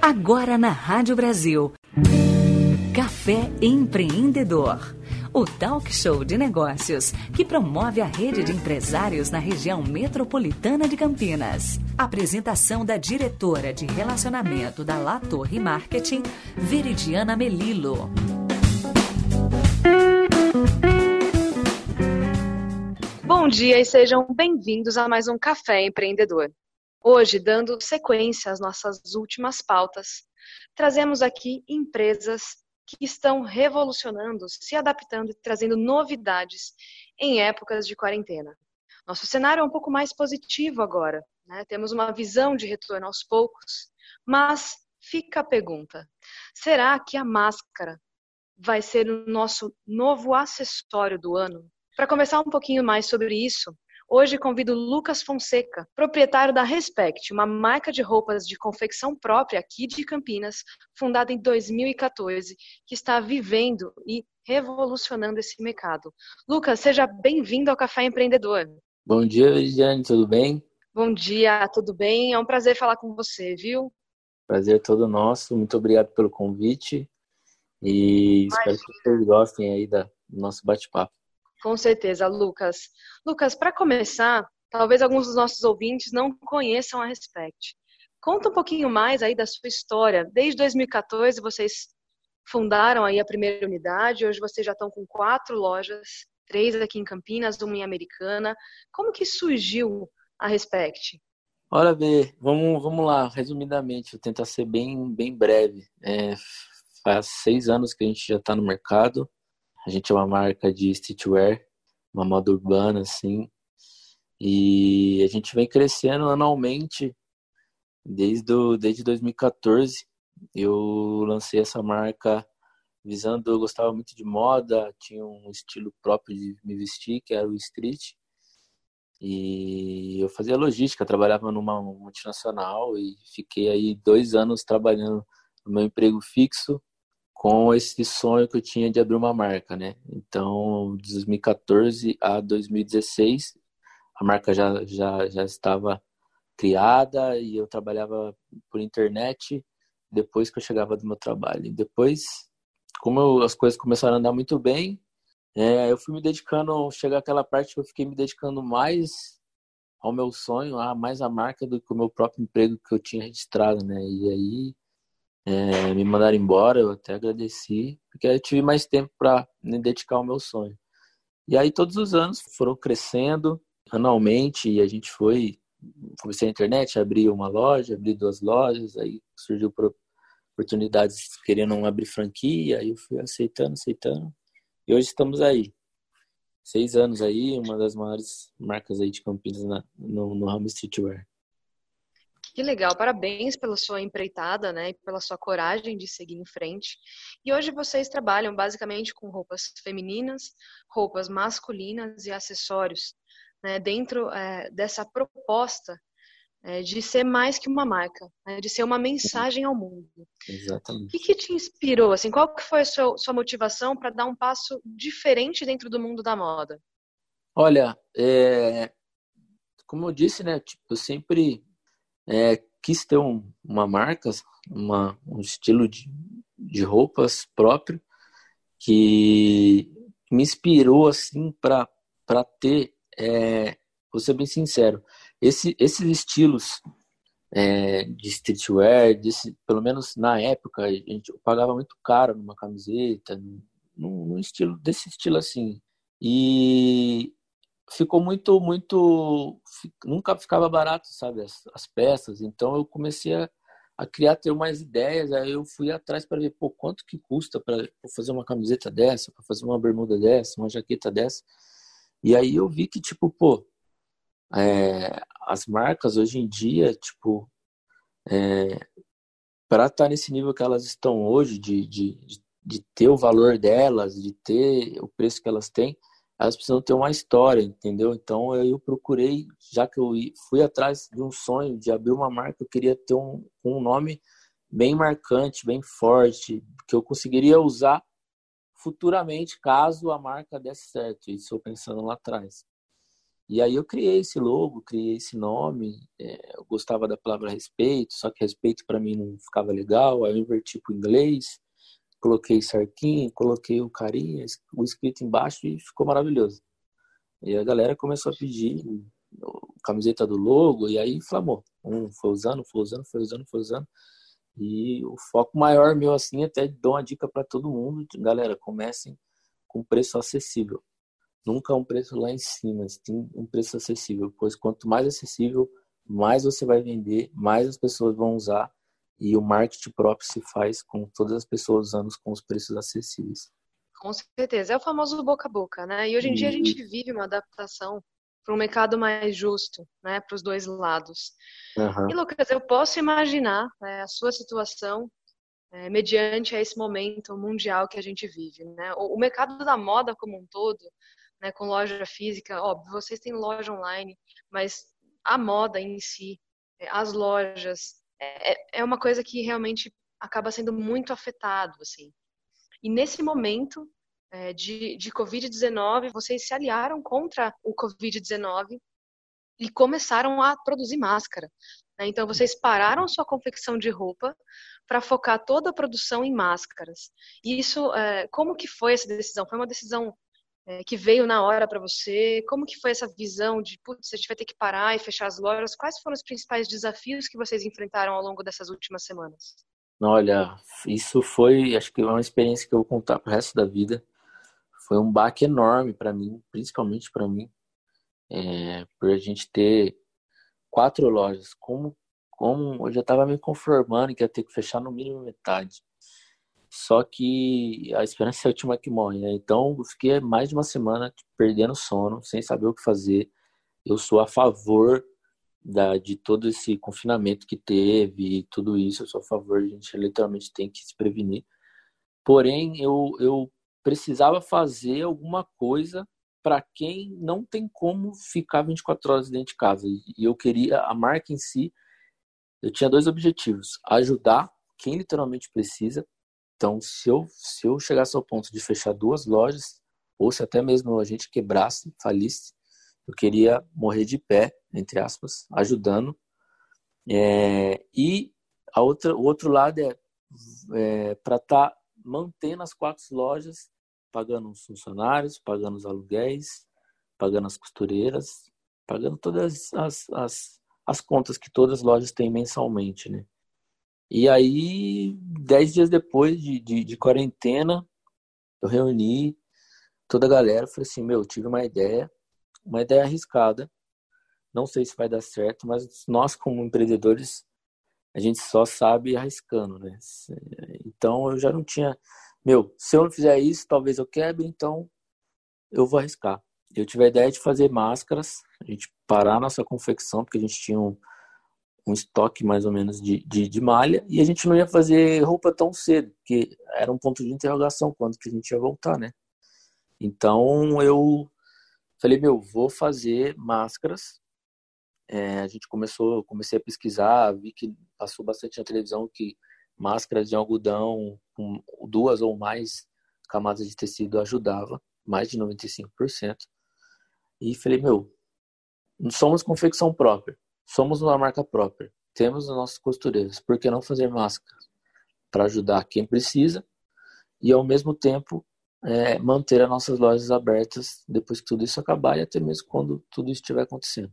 Agora na Rádio Brasil. Café Empreendedor. O talk show de negócios que promove a rede de empresários na região metropolitana de Campinas. Apresentação da diretora de relacionamento da La Torre Marketing, Veridiana Melilo. Bom dia e sejam bem-vindos a mais um Café Empreendedor. Hoje, dando sequência às nossas últimas pautas, trazemos aqui empresas que estão revolucionando, se adaptando e trazendo novidades em épocas de quarentena. Nosso cenário é um pouco mais positivo agora, né? temos uma visão de retorno aos poucos, mas fica a pergunta: será que a máscara vai ser o nosso novo acessório do ano? Para conversar um pouquinho mais sobre isso, Hoje convido Lucas Fonseca, proprietário da Respect, uma marca de roupas de confecção própria aqui de Campinas, fundada em 2014, que está vivendo e revolucionando esse mercado. Lucas, seja bem-vindo ao Café Empreendedor. Bom dia, Lidiane, tudo bem? Bom dia, tudo bem? É um prazer falar com você, viu? Prazer todo nosso, muito obrigado pelo convite e Imagina. espero que vocês gostem aí do nosso bate-papo. Com certeza, Lucas. Lucas, para começar, talvez alguns dos nossos ouvintes não conheçam a Respect. Conta um pouquinho mais aí da sua história. Desde 2014 vocês fundaram aí a primeira unidade, hoje vocês já estão com quatro lojas, três aqui em Campinas, uma em Americana. Como que surgiu a Respect? Olha, Bê, vamos, vamos lá, resumidamente, vou tentar ser bem, bem breve. É, faz seis anos que a gente já está no mercado, a gente é uma marca de streetwear, uma moda urbana, assim. E a gente vem crescendo anualmente desde, do, desde 2014. Eu lancei essa marca visando, eu gostava muito de moda, tinha um estilo próprio de me vestir, que era o street. E eu fazia logística, trabalhava numa multinacional e fiquei aí dois anos trabalhando no meu emprego fixo com esse sonho que eu tinha de abrir uma marca, né? Então, de 2014 a 2016, a marca já, já, já estava criada e eu trabalhava por internet depois que eu chegava do meu trabalho. Depois, como eu, as coisas começaram a andar muito bem, é, eu fui me dedicando, chegar aquela parte que eu fiquei me dedicando mais ao meu sonho, a mais a marca do que o meu próprio emprego que eu tinha registrado, né? E aí é, me mandaram embora, eu até agradeci, porque eu tive mais tempo para me dedicar ao meu sonho. E aí todos os anos foram crescendo anualmente e a gente foi, comecei a internet, abri uma loja, abri duas lojas, aí surgiu oportunidades querendo abrir franquia, aí eu fui aceitando, aceitando. E hoje estamos aí. Seis anos aí, uma das maiores marcas aí de Campinas na, no, no streetwear. Que legal, parabéns pela sua empreitada, né, e pela sua coragem de seguir em frente. E hoje vocês trabalham basicamente com roupas femininas, roupas masculinas e acessórios, né, dentro é, dessa proposta é, de ser mais que uma marca, né, de ser uma mensagem ao mundo. Exatamente. O que, que te inspirou, assim, qual que foi a sua, sua motivação para dar um passo diferente dentro do mundo da moda? Olha, é, como eu disse, né, tipo, eu sempre é, quis ter um, uma marca, uma, um estilo de, de roupas próprio que me inspirou assim para para ter, é, vou ser bem sincero, esse, esses estilos é, de streetwear, desse, pelo menos na época, a gente pagava muito caro numa camiseta, num, num estilo desse estilo assim. E ficou muito, muito. Nunca ficava barato, sabe, as, as peças. Então eu comecei a, a, criar, ter mais ideias. Aí eu fui atrás para ver, pô, quanto que custa para fazer uma camiseta dessa, para fazer uma bermuda dessa, uma jaqueta dessa. E aí eu vi que, tipo, pô, é, as marcas hoje em dia, tipo, é, para estar tá nesse nível que elas estão hoje, de, de, de ter o valor delas, de ter o preço que elas têm, elas precisam ter uma história, entendeu? Então eu procurei, já que eu fui atrás de um sonho de abrir uma marca, eu queria ter um, um nome bem marcante, bem forte, que eu conseguiria usar futuramente caso a marca desse certo. Isso eu pensando lá atrás. E aí eu criei esse logo, criei esse nome. É, eu gostava da palavra respeito, só que respeito para mim não ficava legal. Aí eu inverti para o inglês, coloquei cerquinho, coloquei o carinha, o escrito embaixo e ficou maravilhoso. E a galera começou a pedir camiseta do logo e aí inflamou. Um foi usando, foi usando, foi usando, foi usando. E o foco maior meu assim, até dou uma dica para todo mundo, galera, comecem com preço acessível nunca um preço lá em cima, tem um preço acessível, pois quanto mais acessível, mais você vai vender, mais as pessoas vão usar e o marketing próprio se faz com todas as pessoas usando com os preços acessíveis. Com certeza, é o famoso boca a boca, né? E hoje em e... dia a gente vive uma adaptação para um mercado mais justo, né, para os dois lados. Uhum. E Lucas, eu posso imaginar né, a sua situação é, mediante a esse momento mundial que a gente vive, né? O, o mercado da moda como um todo né, com loja física, óbvio, vocês têm loja online, mas a moda em si, é, as lojas, é, é uma coisa que realmente acaba sendo muito afetado, assim. E nesse momento é, de, de Covid-19, vocês se aliaram contra o Covid-19 e começaram a produzir máscara. Né? Então, vocês pararam sua confecção de roupa para focar toda a produção em máscaras. E isso, é, como que foi essa decisão? Foi uma decisão é, que veio na hora para você? Como que foi essa visão de, putz, a gente vai ter que parar e fechar as lojas? Quais foram os principais desafios que vocês enfrentaram ao longo dessas últimas semanas? Olha, isso foi, acho que é uma experiência que eu vou contar pro resto da vida. Foi um baque enorme para mim, principalmente para mim, é, por a gente ter quatro lojas. Como, como eu já estava me conformando que ia ter que fechar no mínimo metade. Só que a esperança é a última que morre, né? Então, eu fiquei mais de uma semana perdendo sono, sem saber o que fazer. Eu sou a favor da, de todo esse confinamento que teve e tudo isso. Eu sou a favor, a gente literalmente tem que se prevenir. Porém, eu, eu precisava fazer alguma coisa para quem não tem como ficar 24 horas dentro de casa. E eu queria, a marca em si, eu tinha dois objetivos: ajudar quem literalmente precisa então, se eu, se eu chegasse ao ponto de fechar duas lojas, ou se até mesmo a gente quebrasse, falisse, eu queria morrer de pé, entre aspas, ajudando. É, e a outra, o outro lado é, é para estar tá mantendo as quatro lojas, pagando os funcionários, pagando os aluguéis, pagando as costureiras, pagando todas as, as, as contas que todas as lojas têm mensalmente, né? E aí, dez dias depois de, de, de quarentena, eu reuni toda a galera, falei assim, meu, tive uma ideia, uma ideia arriscada, não sei se vai dar certo, mas nós como empreendedores, a gente só sabe arriscando, né? Então eu já não tinha, meu, se eu não fizer isso, talvez eu quebre, então eu vou arriscar. Eu tive a ideia de fazer máscaras, a gente parar a nossa confecção, porque a gente tinha um, um estoque mais ou menos de, de, de, malha e a gente não ia fazer roupa tão cedo, porque era um ponto de interrogação quando que a gente ia voltar, né? Então eu falei, meu, vou fazer máscaras. É, a gente começou, comecei a pesquisar, vi que passou bastante na televisão que máscaras de algodão com duas ou mais camadas de tecido ajudava, mais de 95%. E falei, meu, somos confecção própria Somos uma marca própria. Temos os nossos costureiros. Por que não fazer máscaras? Para ajudar quem precisa e, ao mesmo tempo, é, manter as nossas lojas abertas depois que tudo isso acabar e até mesmo quando tudo isso estiver acontecendo.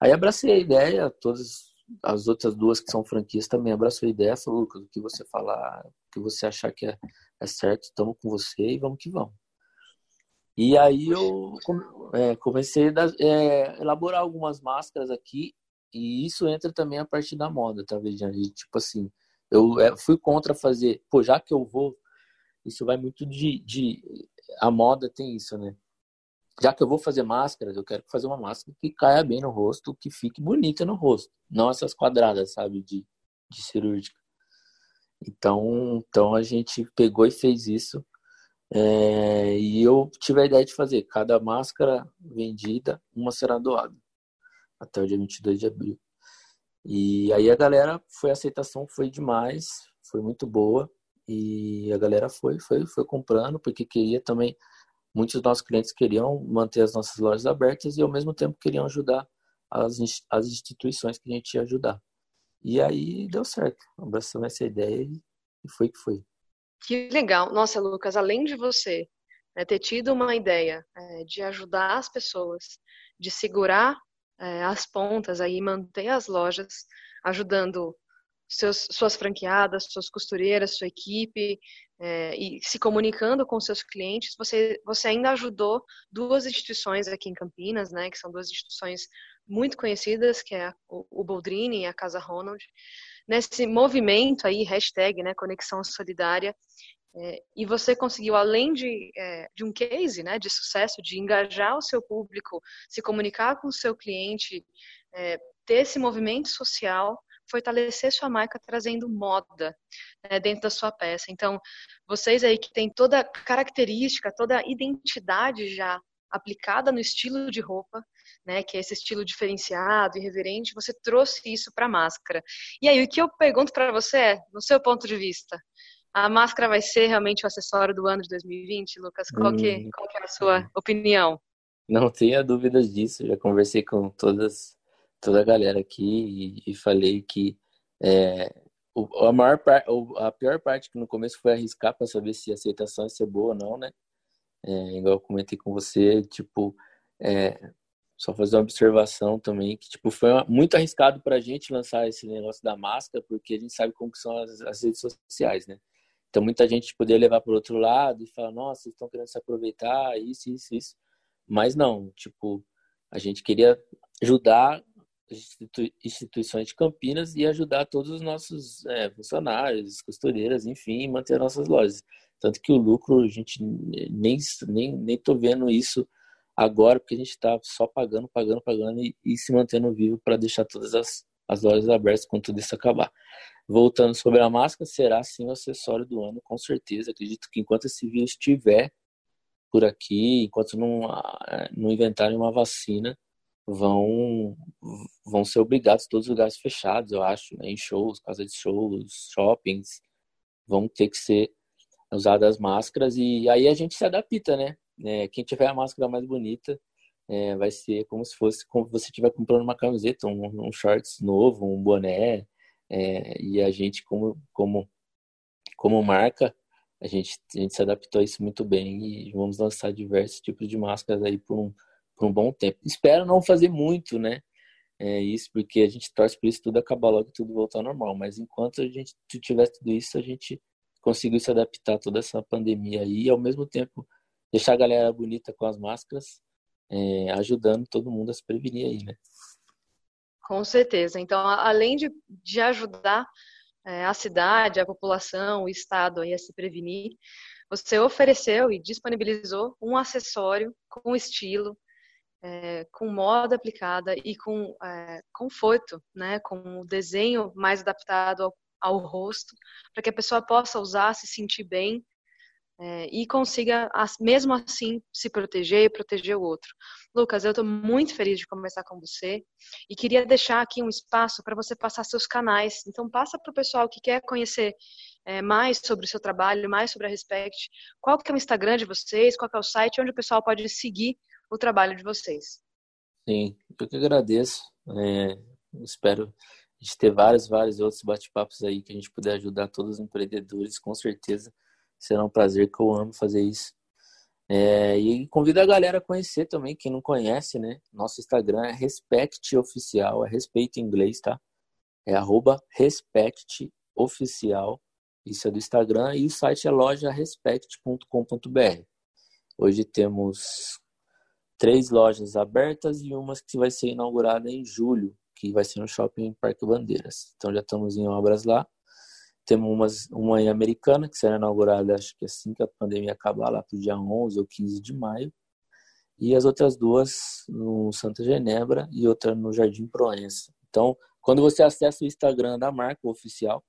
Aí abracei a ideia, todas as outras duas que são franquias também abraçou a ideia, falou, Lucas, o que você falar, o que você achar que é, é certo, estamos com você e vamos que vamos. E aí eu é, comecei a é, elaborar algumas máscaras aqui, e isso entra também a partir da moda, tá, Virginia? Tipo assim, eu é, fui contra fazer, pô, já que eu vou, isso vai muito de, de. A moda tem isso, né? Já que eu vou fazer máscaras, eu quero fazer uma máscara que caia bem no rosto, que fique bonita no rosto. Não essas quadradas, sabe, de, de cirúrgica. Então, então a gente pegou e fez isso. É, e eu tive a ideia de fazer cada máscara vendida, uma será doada, até o dia 22 de abril. E aí a galera foi, a aceitação foi demais, foi muito boa. E a galera foi, foi, foi comprando, porque queria também. muitos dos nossos clientes queriam manter as nossas lojas abertas e ao mesmo tempo queriam ajudar as, as instituições que a gente ia ajudar. E aí deu certo, abraçamos essa ideia e foi que foi. Que legal. Nossa, Lucas, além de você né, ter tido uma ideia é, de ajudar as pessoas, de segurar é, as pontas aí, manter as lojas, ajudando seus, suas franqueadas, suas costureiras, sua equipe, é, e se comunicando com seus clientes, você, você ainda ajudou duas instituições aqui em Campinas, né, que são duas instituições muito conhecidas, que é o, o Boldrini e a Casa Ronald, nesse movimento aí, hashtag, né, Conexão Solidária, é, e você conseguiu, além de, é, de um case né, de sucesso, de engajar o seu público, se comunicar com o seu cliente, é, ter esse movimento social, fortalecer sua marca trazendo moda né, dentro da sua peça. Então, vocês aí que têm toda característica, toda identidade já aplicada no estilo de roupa, né, que é esse estilo diferenciado, irreverente, você trouxe isso para a máscara. E aí, o que eu pergunto para você é, no seu ponto de vista, a máscara vai ser realmente o acessório do ano de 2020, Lucas? Qual, que, hum. qual que é a sua opinião? Não tenha dúvidas disso, já conversei com todas toda a galera aqui e, e falei que é, o, a, maior a pior parte que no começo foi arriscar para saber se a aceitação ia ser boa ou não, né? É, igual eu comentei com você, tipo, é, só fazer uma observação também, que tipo, foi muito arriscado para a gente lançar esse negócio da máscara, porque a gente sabe como são as, as redes sociais, né? Então muita gente poderia levar para o outro lado e falar, nossa, estão querendo se aproveitar, isso, isso, isso. Mas não, tipo, a gente queria ajudar instituições de Campinas e ajudar todos os nossos é, funcionários, costureiras, enfim, manter nossas lojas. Tanto que o lucro, a gente nem, nem, nem tô vendo isso agora, porque a gente está só pagando, pagando, pagando e, e se mantendo vivo para deixar todas as, as lojas abertas quando tudo isso acabar. Voltando sobre a máscara, será sim o acessório do ano, com certeza. Acredito que enquanto esse vírus estiver por aqui, enquanto não, ah, não inventarem uma vacina, vão vão ser obrigados todos os lugares fechados, eu acho, né? em shows, casa de shows, shoppings, vão ter que ser usadas máscaras e aí a gente se adapta, né? É, quem tiver a máscara mais bonita é, vai ser como se fosse como você estiver comprando uma camiseta, um, um shorts novo, um boné é, e a gente como como como marca a gente, a gente se adaptou a isso muito bem e vamos lançar diversos tipos de máscaras aí por um por um bom tempo. Espero não fazer muito, né? É isso, porque a gente torce por isso tudo acabar logo e tudo voltar ao normal. Mas enquanto a gente tiver tudo isso, a gente conseguiu se adaptar a toda essa pandemia aí e ao mesmo tempo deixar a galera bonita com as máscaras, é, ajudando todo mundo a se prevenir aí, né? Com certeza. Então, além de, de ajudar é, a cidade, a população, o Estado aí a se prevenir, você ofereceu e disponibilizou um acessório com estilo, é, com moda aplicada e com é, conforto, né, com o desenho mais adaptado ao, ao rosto, para que a pessoa possa usar, se sentir bem é, e consiga, mesmo assim, se proteger e proteger o outro. Lucas, eu estou muito feliz de conversar com você e queria deixar aqui um espaço para você passar seus canais. Então, passa para o pessoal que quer conhecer é, mais sobre o seu trabalho, mais sobre a Respect. Qual que é o Instagram de vocês? Qual que é o site? Onde o pessoal pode seguir o trabalho de vocês. Sim, eu que agradeço. É, espero gente ter vários, vários outros bate-papos aí que a gente puder ajudar todos os empreendedores, com certeza será um prazer que eu amo fazer isso. É, e convido a galera a conhecer também, quem não conhece, né? Nosso Instagram é Respect Oficial, é respeito em inglês, tá? É arroba Respect Oficial, isso é do Instagram, e o site é lojarespect.com.br. Hoje temos três lojas abertas e uma que vai ser inaugurada em julho, que vai ser no Shopping Parque Bandeiras. Então já estamos em obras lá. Temos uma em Americana, que será inaugurada acho que assim que a pandemia acabar, lá para o dia 11 ou 15 de maio. E as outras duas no Santa Genebra e outra no Jardim Proença. Então, quando você acessa o Instagram da marca oficial,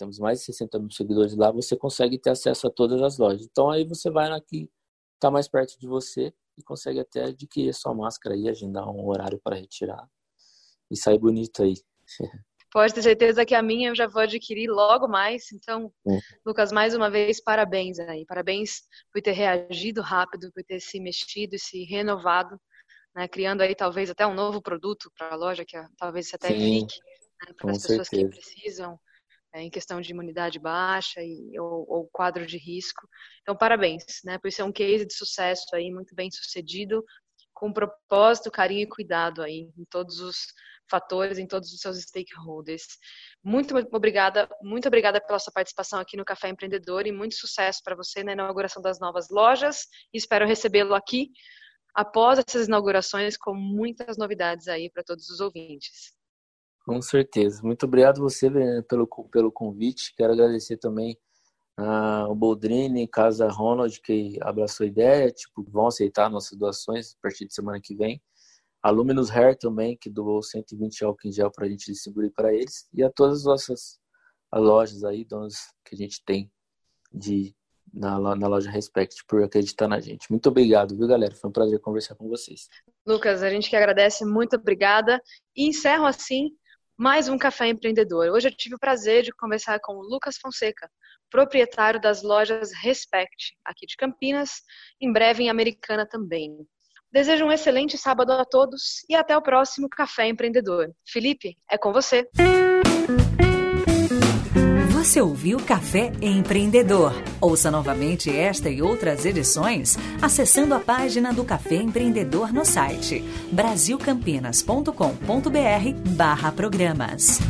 temos mais de 60 mil seguidores lá, você consegue ter acesso a todas as lojas. Então aí você vai na que está mais perto de você e consegue até adquirir a sua máscara e agendar um horário para retirar e sair bonito aí. Pode ter certeza que a minha eu já vou adquirir logo mais. Então, uhum. Lucas, mais uma vez, parabéns aí. Parabéns por ter reagido rápido, por ter se mexido e se renovado, né? criando aí talvez até um novo produto para a loja, que talvez até Sim, fique né? para as pessoas certeza. que precisam é, em questão de imunidade baixa e, ou, ou, quadro de risco. Então, parabéns, né? Por ser um case de sucesso aí, muito bem sucedido, com propósito, carinho e cuidado aí em todos os fatores, em todos os seus stakeholders. Muito, obrigada, muito obrigada pela sua participação aqui no Café Empreendedor e muito sucesso para você na inauguração das novas lojas. Espero recebê-lo aqui após essas inaugurações com muitas novidades aí para todos os ouvintes. Com certeza. Muito obrigado você pelo, pelo convite. Quero agradecer também ao Boldrini, Casa Ronald, que abraçou a ideia, tipo, vão aceitar nossas doações a partir de semana que vem a Luminous Hair também, que doou 120 álcool em gel para a gente distribuir para eles, e a todas as nossas lojas aí, donas que a gente tem de, na, na loja Respect, por acreditar na gente. Muito obrigado, viu, galera? Foi um prazer conversar com vocês. Lucas, a gente que agradece, muito obrigada. E encerro assim mais um Café Empreendedor. Hoje eu tive o prazer de conversar com o Lucas Fonseca, proprietário das lojas Respect, aqui de Campinas, em breve em Americana também. Desejo um excelente sábado a todos e até o próximo Café Empreendedor. Felipe, é com você. Você ouviu Café Empreendedor? Ouça novamente esta e outras edições acessando a página do Café Empreendedor no site brasilcampinas.com.br/programas.